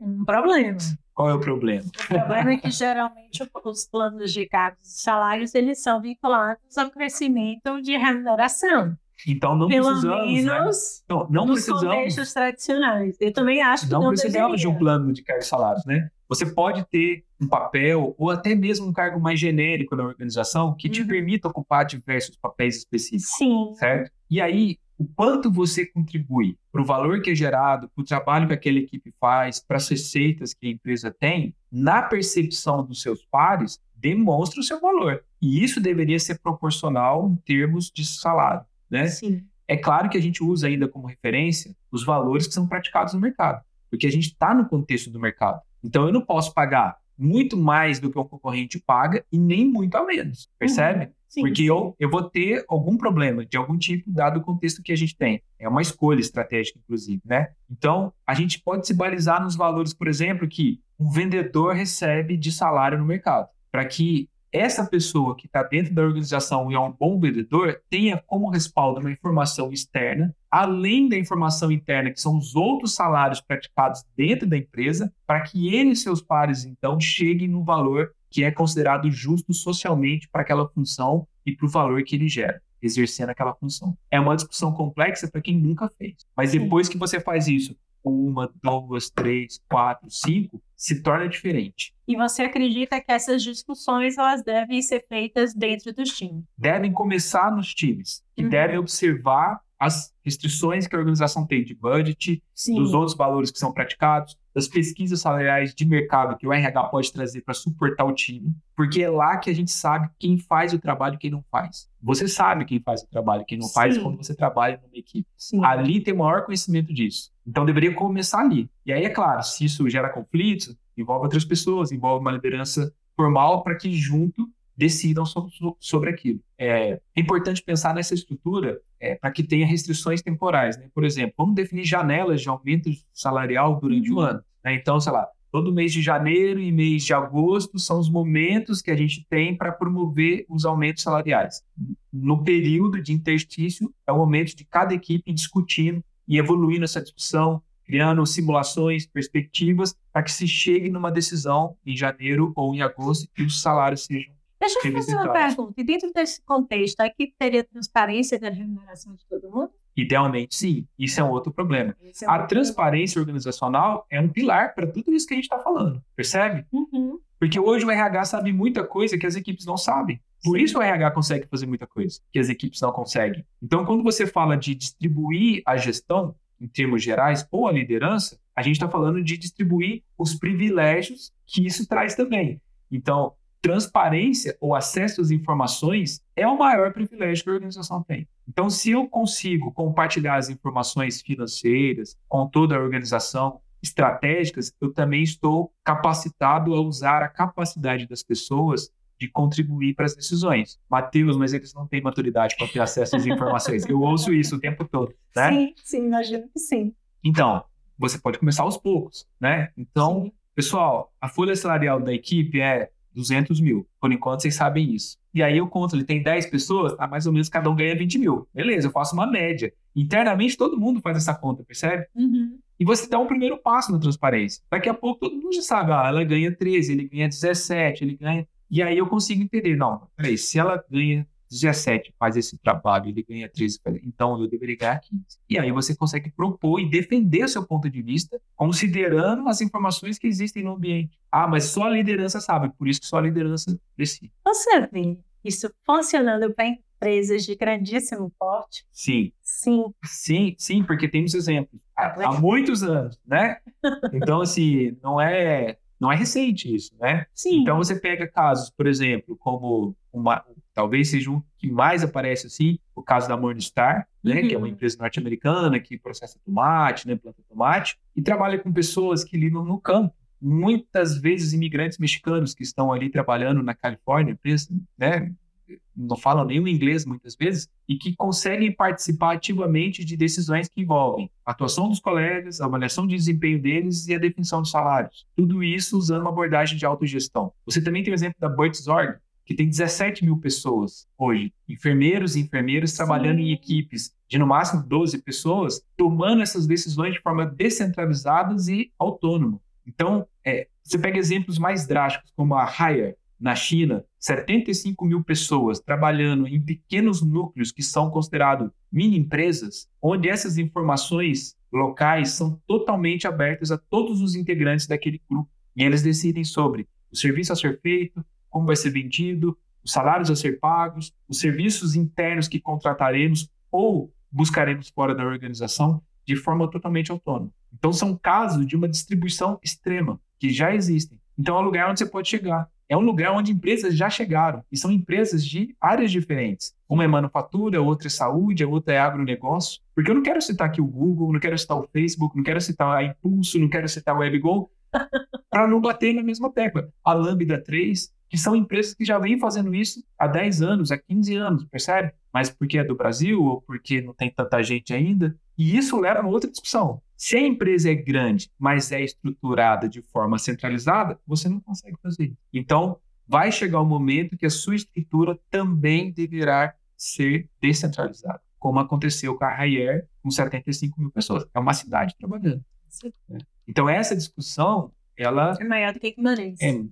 um, problema. Qual é o problema? O problema é que geralmente os planos de cargos e salários eles são vinculados ao crescimento de remuneração. Então não Pelo precisamos, né? menos né? Não, não nos precisamos. contextos tradicionais. Eu também acho que não, não precisamos deveria. de um plano de cargos e salários, né? Você pode ter um papel ou até mesmo um cargo mais genérico na organização que te uhum. permita ocupar diversos papéis específicos. Sim. Certo? E aí, o quanto você contribui para o valor que é gerado, para o trabalho que aquela equipe faz, para as receitas que a empresa tem, na percepção dos seus pares, demonstra o seu valor. E isso deveria ser proporcional em termos de salário. Né? Sim. É claro que a gente usa ainda como referência os valores que são praticados no mercado, porque a gente está no contexto do mercado. Então eu não posso pagar muito mais do que o concorrente paga e nem muito a menos, percebe? Uhum. Sim, Porque sim. Eu, eu vou ter algum problema de algum tipo, dado o contexto que a gente tem. É uma escolha estratégica, inclusive, né? Então, a gente pode se balizar nos valores, por exemplo, que um vendedor recebe de salário no mercado. Para que essa pessoa que está dentro da organização e é um bom vendedor tenha como respaldo uma informação externa, além da informação interna, que são os outros salários praticados dentro da empresa, para que ele e seus pares, então, cheguem no valor que é considerado justo socialmente para aquela função e para o valor que ele gera, exercendo aquela função. É uma discussão complexa para quem nunca fez. Mas depois que você faz isso uma, duas, três, quatro, cinco, se torna diferente. E você acredita que essas discussões elas devem ser feitas dentro dos times? Devem começar nos times, que uhum. devem observar as restrições que a organização tem de budget, Sim. dos outros valores que são praticados, das pesquisas salariais de mercado que o RH pode trazer para suportar o time, porque é lá que a gente sabe quem faz o trabalho e quem não faz. Você sabe quem faz o trabalho e quem não Sim. faz quando você trabalha numa equipe. Sim. Ali tem o maior conhecimento disso. Então deveria começar ali. E aí, é claro, se isso gera conflitos, envolve outras pessoas, envolve uma liderança formal para que junto decidam sobre, sobre aquilo. É, é importante pensar nessa estrutura é, para que tenha restrições temporais. Né? Por exemplo, vamos definir janelas de aumento salarial durante o uhum. ano. Né? Então, sei lá, todo mês de janeiro e mês de agosto são os momentos que a gente tem para promover os aumentos salariais. No período de interstício, é o momento de cada equipe discutindo e evoluindo essa discussão, criando simulações, perspectivas, para que se chegue numa decisão em janeiro ou em agosto e os salários sejam Deixa eu fazer uma pergunta. E dentro desse contexto, aqui teria transparência da remuneração de todo mundo? Idealmente, sim. Isso é um outro problema. É um a transparência problema. organizacional é um pilar para tudo isso que a gente está falando. Percebe? Uhum. Porque hoje o RH sabe muita coisa que as equipes não sabem. Por isso o RH consegue fazer muita coisa que as equipes não conseguem. Então, quando você fala de distribuir a gestão, em termos gerais, ou a liderança, a gente está falando de distribuir os privilégios que isso traz também. Então, transparência ou acesso às informações é o maior privilégio que a organização tem. Então, se eu consigo compartilhar as informações financeiras com toda a organização, estratégicas, eu também estou capacitado a usar a capacidade das pessoas de contribuir para as decisões. Mateus, mas eles não têm maturidade para ter acesso às informações. Eu ouço isso o tempo todo, né? Sim, sim, imagino que sim. Então, você pode começar aos poucos, né? Então, sim. pessoal, a folha salarial da equipe é 200 mil. Por enquanto, vocês sabem isso. E aí eu conto, ele tem 10 pessoas, ah, mais ou menos cada um ganha 20 mil. Beleza, eu faço uma média. Internamente, todo mundo faz essa conta, percebe? Uhum. E você dá um primeiro passo na transparência. Daqui a pouco todo mundo já sabe, ah, ela ganha 13, ele ganha 17, ele ganha... E aí eu consigo entender, não, peraí, se ela ganha 17 faz esse trabalho, ele ganha 13, então eu deveria ganhar 15. E aí você consegue propor e defender seu ponto de vista, considerando as informações que existem no ambiente. Ah, mas só a liderança sabe, por isso que só a liderança decide. Você vê isso funcionando para empresas de grandíssimo porte? Sim. Sim. Sim, sim, porque temos exemplos há, há muitos anos, né? *laughs* Então, assim, não é não é recente isso, né? Sim. Então você pega casos, por exemplo, como uma, talvez seja um que mais aparece assim, o caso da Morningstar, né, uhum. que é uma uhum. empresa norte-americana que processa tomate, né, planta tomate, e trabalha com pessoas que lidam no campo. Muitas vezes imigrantes mexicanos que estão ali trabalhando na Califórnia, né, não falam o inglês muitas vezes, e que conseguem participar ativamente de decisões que envolvem a atuação dos colegas, a avaliação de desempenho deles e a definição de salários. Tudo isso usando uma abordagem de autogestão. Você também tem o exemplo da Bertzorg, que tem 17 mil pessoas hoje, enfermeiros e enfermeiras trabalhando em equipes de no máximo 12 pessoas, tomando essas decisões de forma descentralizada e autônoma. Então, é, você pega exemplos mais drásticos, como a Haier, na China, 75 mil pessoas trabalhando em pequenos núcleos que são considerados mini empresas, onde essas informações locais são totalmente abertas a todos os integrantes daquele grupo. E eles decidem sobre o serviço a ser feito, como vai ser vendido, os salários a ser pagos, os serviços internos que contrataremos ou buscaremos fora da organização de forma totalmente autônoma. Então, são casos de uma distribuição extrema que já existem. Então, é um lugar onde você pode chegar. É um lugar onde empresas já chegaram e são empresas de áreas diferentes. Uma é manufatura, outra é saúde, a outra é agronegócio. Porque eu não quero citar aqui o Google, não quero citar o Facebook, não quero citar a Impulso, não quero citar o WebGo, *laughs* para não bater na mesma tecla. A Lambda 3, que são empresas que já vêm fazendo isso há 10 anos, há 15 anos, percebe? Mas porque é do Brasil ou porque não tem tanta gente ainda. E isso leva a outra discussão. Se a empresa é grande, mas é estruturada de forma centralizada, você não consegue fazer. Então, vai chegar o um momento que a sua estrutura também deverá ser descentralizada, como aconteceu com a Rayer, com 75 mil pessoas. É uma cidade trabalhando. Né? Então, essa discussão, ela... É maior do que Guimarães. É,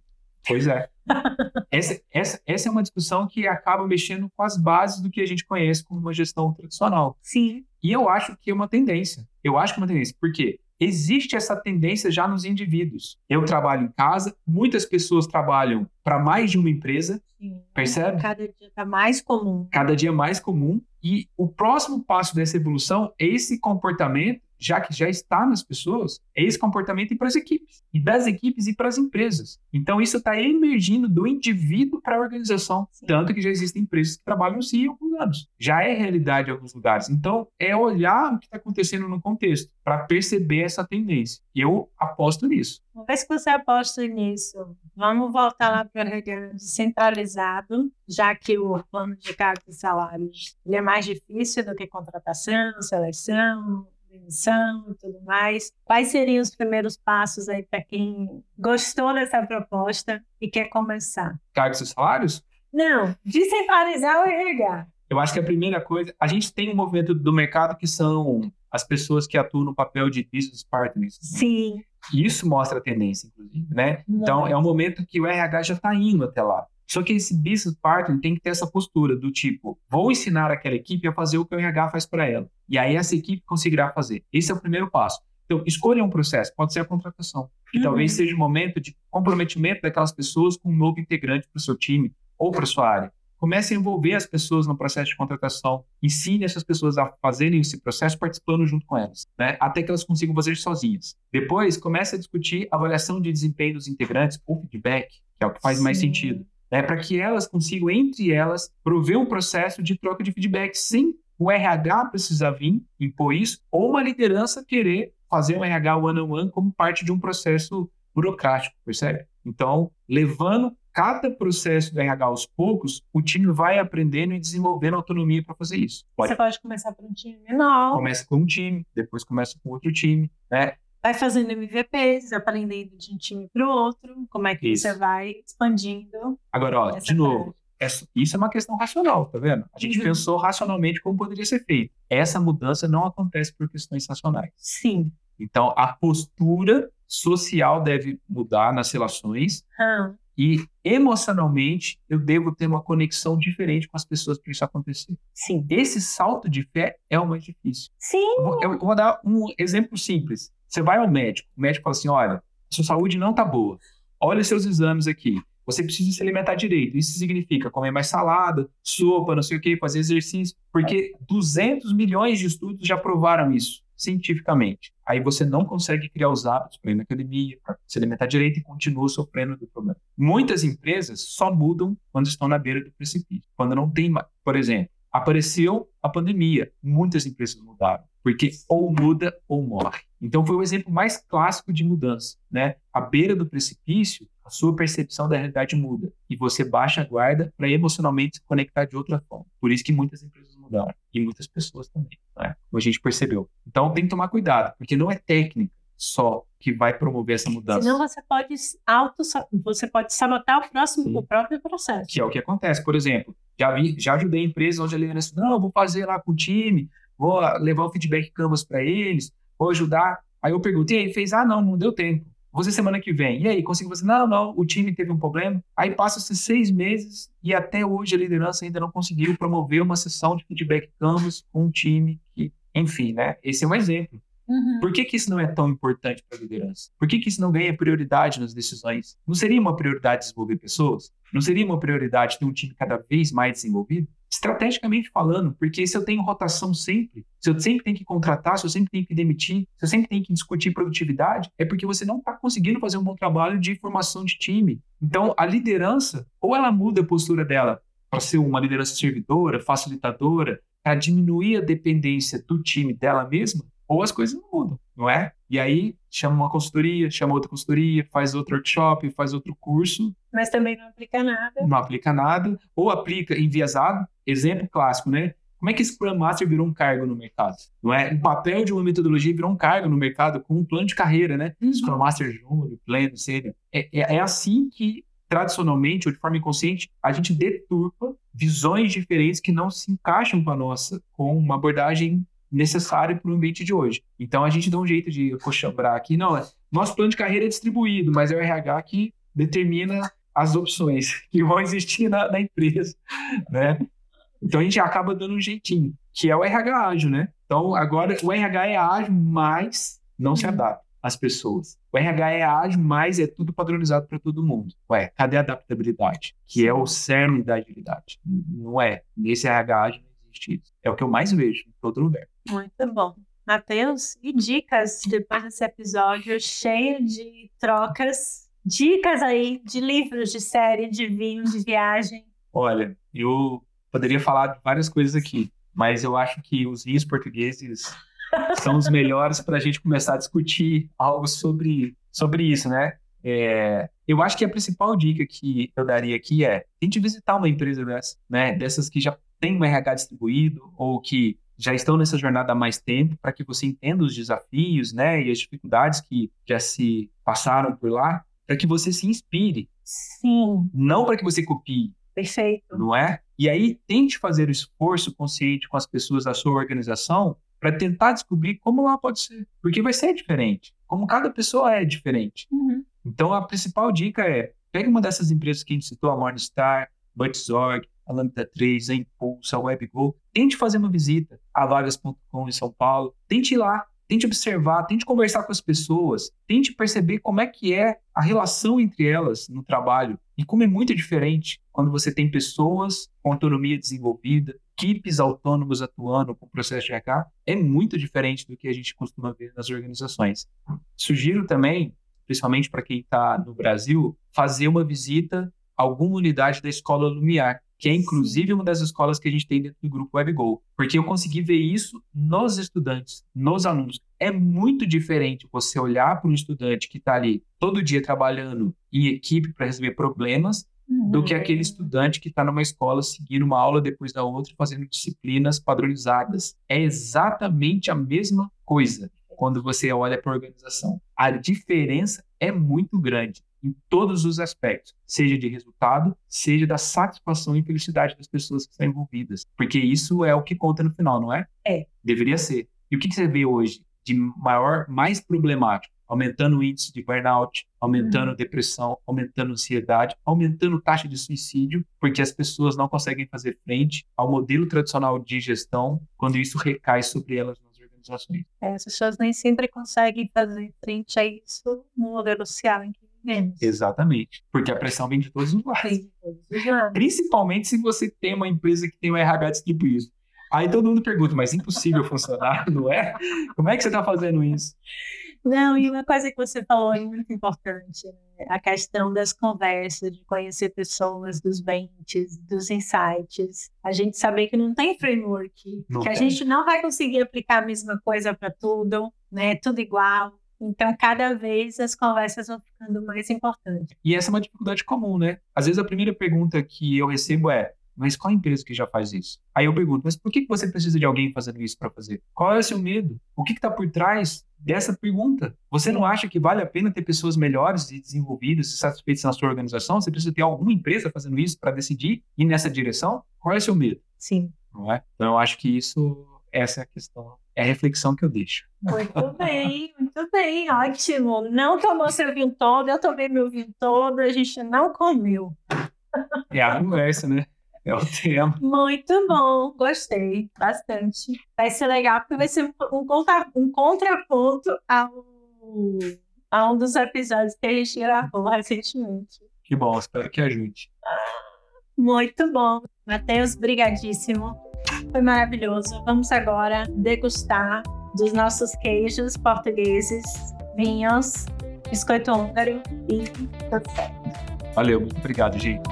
pois é. *laughs* essa, essa, essa é uma discussão que acaba mexendo com as bases do que a gente conhece como uma gestão tradicional. Sim. E eu acho que é uma tendência. Eu acho que é uma tendência. Por quê? existe essa tendência já nos indivíduos. Eu trabalho em casa, muitas pessoas trabalham para mais de uma empresa, Sim. percebe? Cada dia está mais comum. Cada dia mais comum. E o próximo passo dessa evolução é esse comportamento já que já está nas pessoas, é esse comportamento para as equipes, e das equipes e para as empresas. Então, isso está emergindo do indivíduo para a organização. Sim. Tanto que já existem empresas que trabalham assim há alguns anos. Já é realidade em alguns lugares. Então, é olhar o que está acontecendo no contexto para perceber essa tendência. E eu aposto nisso. Uma vez que você aposta nisso, vamos voltar lá para o RH centralizado, já que o plano de cargos e salários é mais difícil do que contratação, seleção, demissão e tudo mais. Quais seriam os primeiros passos aí para quem gostou dessa proposta e quer começar? Cargos e salários? Não, descentralizar o RH. Eu acho que a primeira coisa, a gente tem um movimento do mercado que são as pessoas que atuam no papel de business partners. Sim. Isso mostra a tendência, inclusive, né? Então, é um momento que o RH já está indo até lá. Só que esse business partner tem que ter essa postura do tipo, vou ensinar aquela equipe a fazer o que o RH faz para ela. E aí essa equipe conseguirá fazer. Esse é o primeiro passo. Então, escolha um processo, pode ser a contratação. E uhum. talvez seja o momento de comprometimento daquelas pessoas com um novo integrante para o seu time ou para sua área. Comece a envolver as pessoas no processo de contratação. Ensine essas pessoas a fazerem esse processo participando junto com elas, né? até que elas consigam fazer sozinhas. Depois, comece a discutir a avaliação de desempenho dos integrantes ou feedback, que é o que faz Sim. mais sentido né, para que elas consigam, entre elas, prover um processo de troca de feedback sem o RH precisar vir impor isso, ou uma liderança querer fazer um RH one-on-one -on -one como parte de um processo burocrático, percebe? Então, levando cada processo do RH aos poucos, o time vai aprendendo e desenvolvendo autonomia para fazer isso. Pode... Você pode começar por um time menor. Começa com um time, depois começa com outro time, né? vai fazendo MVPs, aprendendo de um time para o outro, como é que isso. você vai expandindo. Agora, ó, de novo, essa, isso é uma questão racional, tá vendo? A gente uhum. pensou racionalmente como poderia ser feito. Essa mudança não acontece por questões racionais. Sim. Então, a postura social deve mudar nas relações. Hum. E emocionalmente eu devo ter uma conexão diferente com as pessoas para isso acontecer. Sim. Esse salto de fé é o mais difícil. Sim. Eu vou, eu vou dar um exemplo simples. Você vai ao médico, o médico fala assim: olha, sua saúde não está boa. Olha seus exames aqui. Você precisa se alimentar direito. Isso significa comer mais salada, sopa, não sei o que, fazer exercício. Porque 200 milhões de estudos já provaram isso cientificamente. Aí você não consegue criar os hábitos para ir na academia, para se alimentar direito e continua sofrendo do problema. Muitas empresas só mudam quando estão na beira do precipício. Quando não tem mais. Por exemplo, apareceu a pandemia. Muitas empresas mudaram. Porque ou muda ou morre. Então foi o exemplo mais clássico de mudança, né? À beira do precipício, a sua percepção da realidade muda e você baixa a guarda para emocionalmente se conectar de outra forma. Por isso que muitas empresas mudaram e muitas pessoas também, né? Como a gente percebeu. Então tem que tomar cuidado, porque não é técnica só que vai promover essa mudança. Senão você pode auto você pode sabotar o próximo o próprio processo. Que é o que acontece, por exemplo, já vi, já ajudei empresas onde a liderança, não, vou fazer lá com o time, vou levar o feedback Canvas para eles, vou ajudar. Aí eu perguntei, e aí fez, ah, não, não deu tempo. Fazer semana que vem. E aí, consigo fazer? Não, não, o time teve um problema. Aí passa-se seis meses e até hoje a liderança ainda não conseguiu promover uma sessão de feedback Canvas com um time que, enfim, né? Esse é um exemplo. Uhum. Por que, que isso não é tão importante para a liderança? Por que, que isso não ganha prioridade nas decisões? Não seria uma prioridade desenvolver pessoas? Não seria uma prioridade ter um time cada vez mais desenvolvido? Estrategicamente falando, porque se eu tenho rotação sempre, se eu sempre tenho que contratar, se eu sempre tenho que demitir, se eu sempre tenho que discutir produtividade, é porque você não está conseguindo fazer um bom trabalho de formação de time. Então, a liderança, ou ela muda a postura dela para ser uma liderança servidora, facilitadora, para diminuir a dependência do time dela mesma, ou as coisas não mudam, não é? E aí chama uma consultoria, chama outra consultoria, faz outro workshop, faz outro curso. Mas também não aplica nada. Não aplica nada, ou aplica enviesado. Exemplo clássico, né? Como é que Scrum Master virou um cargo no mercado? Não é? O papel de uma metodologia virou um cargo no mercado com um plano de carreira, né? Uhum. Scrum Master Júnior, pleno, sênior. É, é, é assim que tradicionalmente ou de forma inconsciente, a gente deturpa visões diferentes que não se encaixam com a nossa, com uma abordagem necessária para o ambiente de hoje. Então a gente dá um jeito de coxambrar aqui, não, nosso plano de carreira é distribuído, mas é o RH que determina as opções *laughs* que vão existir na, na empresa, né? Então a gente acaba dando um jeitinho, que é o RH ágil, né? Então agora o RH é ágil, mas não se adapta às pessoas. O RH é ágil, mas é tudo padronizado para todo mundo. Ué, cadê a adaptabilidade? Que é o cerne da agilidade. Não é. Nesse RH ágil existe isso. É o que eu mais vejo em todo lugar. Muito bom. Matheus, e dicas depois desse episódio cheio de trocas? Dicas aí de livros, de série, de vinho, de viagem. Olha, eu poderia falar de várias coisas aqui, mas eu acho que os vinhos portugueses são os melhores para a gente começar a discutir algo sobre, sobre isso, né? É, eu acho que a principal dica que eu daria aqui é tente visitar uma empresa dessa, né? Dessas que já tem um RH distribuído ou que já estão nessa jornada há mais tempo para que você entenda os desafios, né? E as dificuldades que já se passaram por lá, para que você se inspire. Sim. Não para que você copie. Perfeito. Não é? E aí tente fazer o esforço consciente com as pessoas da sua organização para tentar descobrir como lá pode ser. Porque vai ser diferente. Como cada pessoa é diferente. Uhum. Então, a principal dica é: pegue uma dessas empresas que a gente citou, a Morningstar, Butzorg, a Lambda 3, a Impulso, a WebGo. Tente fazer uma visita a vagas.com em São Paulo. Tente ir lá, tente observar, tente conversar com as pessoas, tente perceber como é que é a relação entre elas no trabalho e como é muito diferente quando você tem pessoas com autonomia desenvolvida, equipes autônomos atuando com o processo de RH, é muito diferente do que a gente costuma ver nas organizações. Sugiro também, principalmente para quem está no Brasil, fazer uma visita a alguma unidade da Escola Lumiar, que é inclusive uma das escolas que a gente tem dentro do grupo WebGo, porque eu consegui ver isso nos estudantes, nos alunos. É muito diferente você olhar para um estudante que está ali todo dia trabalhando em equipe para resolver problemas uhum. do que aquele estudante que está numa escola seguindo uma aula depois da outra, fazendo disciplinas padronizadas. É exatamente a mesma coisa quando você olha para a organização. A diferença é muito grande em todos os aspectos, seja de resultado, seja da satisfação e felicidade das pessoas que estão envolvidas, porque isso é o que conta no final, não é? É. Deveria ser. E o que você vê hoje de maior, mais problemático? aumentando o índice de burnout, aumentando uhum. depressão, aumentando ansiedade, aumentando taxa de suicídio, porque as pessoas não conseguem fazer frente ao modelo tradicional de gestão quando isso recai sobre elas nas organizações. É, as pessoas nem sempre conseguem fazer frente a isso no modelo social em que vivemos. Exatamente, porque a pressão vem de todos os lados. Principalmente se você tem uma empresa que tem um RH distribuído. Aí todo mundo pergunta, mas impossível funcionar, *laughs* não é? Como é que você está fazendo isso? Não, e uma coisa que você falou é muito importante, né? a questão das conversas, de conhecer pessoas, dos bentes, dos insights. A gente saber que não tem framework, não que tem. a gente não vai conseguir aplicar a mesma coisa para tudo, né? Tudo igual. Então, cada vez as conversas vão ficando mais importantes. E essa é uma dificuldade comum, né? Às vezes a primeira pergunta que eu recebo é: mas qual empresa que já faz isso? Aí eu pergunto, mas por que você precisa de alguém fazendo isso para fazer? Qual é o seu medo? O que está por trás dessa pergunta? Você não acha que vale a pena ter pessoas melhores e desenvolvidas e satisfeitas na sua organização? Você precisa ter alguma empresa fazendo isso para decidir ir nessa direção? Qual é o seu medo? Sim. Não é? Então eu acho que isso, essa é a questão, é a reflexão que eu deixo. Muito bem, muito bem, ótimo. Não tomou seu vinho todo, eu tomei meu vinho todo, a gente não comeu. É a conversa, né? É o tema. Muito bom, gostei bastante. Vai ser legal porque vai ser um, contra, um contraponto ao, a um dos episódios que a gente gravou recentemente. Que bom, espero que ajude. Muito bom. Matheus, brigadíssimo. Foi maravilhoso. Vamos agora degustar dos nossos queijos portugueses, vinhos, biscoito húngaro e tudo certo. Valeu, muito obrigado, gente.